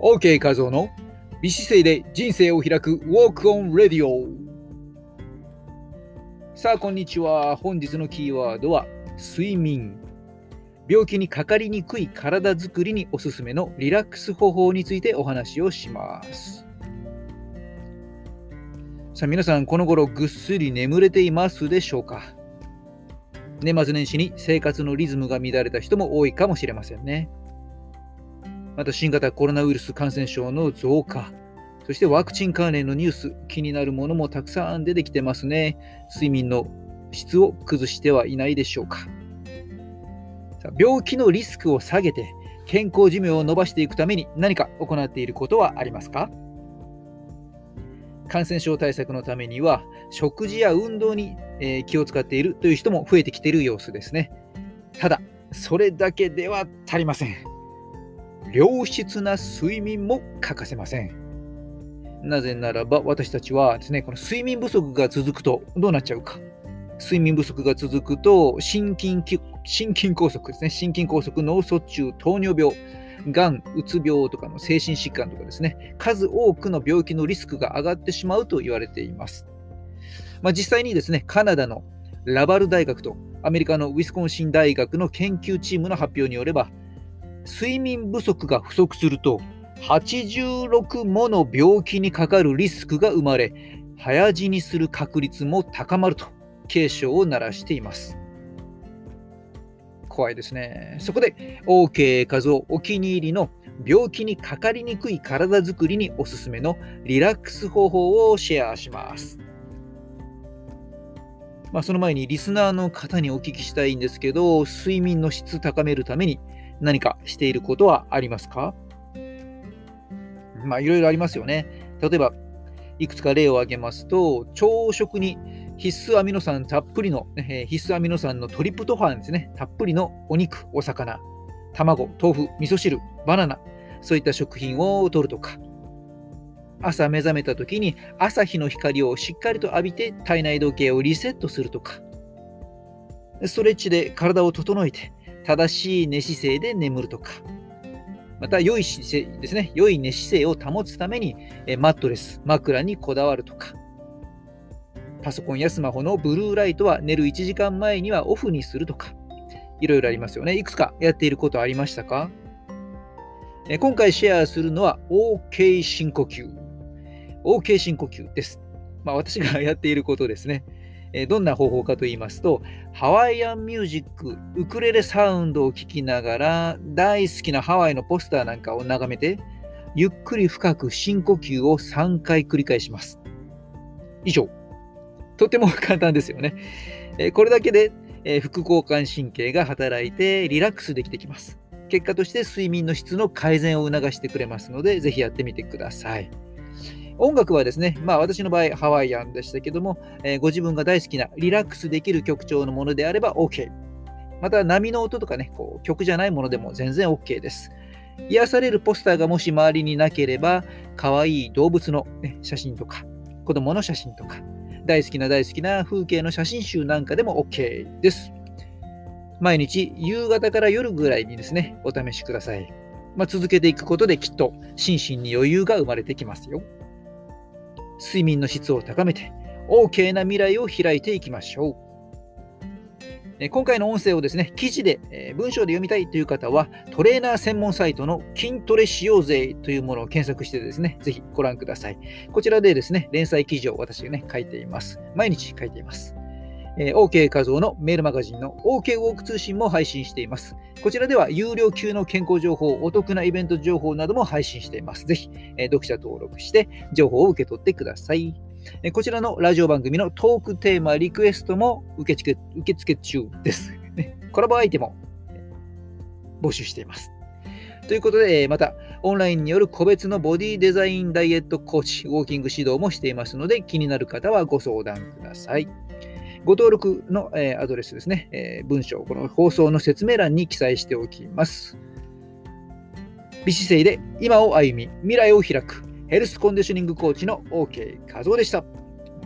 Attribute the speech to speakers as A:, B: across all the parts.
A: OK 画像の美姿勢で人生を開くウォークオンレディオさあこんにちは。本日のキーワードは睡眠。病気にかかりにくい体づくりにおすすめのリラックス方法についてお話をします。さあ皆さんこの頃ぐっすり眠れていますでしょうか？年末年始に生活のリズムが乱れた人も多いかもしれませんね。また新型コロナウイルス感染症の増加、そしてワクチン関連のニュース、気になるものもたくさん出てきてますね。睡眠の質を崩してはいないでしょうか。さ病気のリスクを下げて健康寿命を伸ばしていくために何か行っていることはありますか？感染症対策のためには食事や運動に気を使っているという人も増えてきている様子ですね。ただ、それだけでは足りません。良質な睡眠も欠かせません。なぜならば私たちはですね、この睡眠不足が続くとどうなっちゃうか。睡眠不足が続くと心筋心筋梗塞ですね、心筋梗塞、脳卒中、糖尿病、がん、うつ病とかの精神疾患とかですね、数多くの病気のリスクが上がってしまうと言われています。まあ、実際にですね、カナダのラバル大学とアメリカのウィスコンシン大学の研究チームの発表によれば、睡眠不足が不足すると、86もの病気にかかるリスクが生まれ、早死にする確率も高まると警鐘を鳴らしています。怖いですね。そこで OK 画像お気に入りの病気にかかりにくい体づくりにおすすめのリラックス方法をシェアします。まあ、その前にリスナーの方にお聞きしたいんですけど、睡眠の質高めるために何かしていることはありますか？まあ、いろいろありますよね。例えば、いくつか例を挙げますと、朝食に必須アミノ酸たっぷりの、え必須アミノ酸のトリプトファンですね、たっぷりのお肉、お魚、卵、豆腐、味噌汁、バナナ、そういった食品を摂るとか、朝目覚めた時に朝日の光をしっかりと浴びて体内時計をリセットするとか、ストレッチで体を整えて正しい寝姿勢で眠るとか、また良い姿勢ですね、良い寝姿勢を保つためにマットレス、枕にこだわるとか、パソコンやスマホのブルーライトは寝る1時間前にはオフにするとか、いろいろありますよね。いくつかやっていることありましたか？今回シェアするのは OK 深呼吸。OK 深呼吸です。まあ、私がやっていることですね。どんな方法かと言いますと、ハワイアンミュージック、ウクレレサウンドを聴きながら、大好きなハワイのポスターなんかを眺めて、ゆっくり深く深呼吸を3回繰り返します。以上。とても簡単ですよね。えこれだけで、え副交感神経が働いてリラックスできてきます。結果として睡眠の質の改善を促してくれますので、ぜひやってみてください。音楽はですね、まあ私の場合ハワイアンでしたけども、えー、ご自分が大好きなリラックスできる曲調のものであれば OK。また波の音とかね、こう曲じゃないものでも全然 OK です。癒されるポスターがもし周りになければ、可愛い動物の、ね、写真とか、子供の写真とか、大好きな大好きな風景の写真集なんかでも OK です。毎日夕方から夜ぐらいにですね、お試しください。まあ、続けていくことできっと心身に余裕が生まれてきますよ。睡眠の質を高めて OK な未来を開いていきましょう。今回の音声をですね、記事で、え文章で読みたいという方は、トレーナー専門サイトの筋トレしようぜというものを検索してですね、ぜひご覧ください。こちらでですね、連載記事を私がね、書いています。毎日書いています。え OK 画像のメールマガジンの OK ウォーク通信も配信しています。こちらでは有料級の健康情報、お得なイベント情報なども配信しています。ぜひ、え読者登録して情報を受け取ってください。こちらのラジオ番組のトークテーマ、リクエストも受付受付中です。コラボ相手も募集しています。ということで、また、オンラインによる個別のボディデザインダイエットコーチ、ウォーキング指導もしていますので、気になる方はご相談ください。ご登録の、えアドレスですね、え文章、この放送の説明欄に記載しておきます。美姿勢で今を歩み、未来を開く。ヘルスコンディショニングコーチの OK 和夫でした。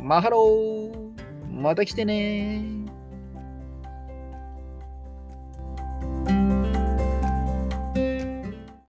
A: マハローまた来てね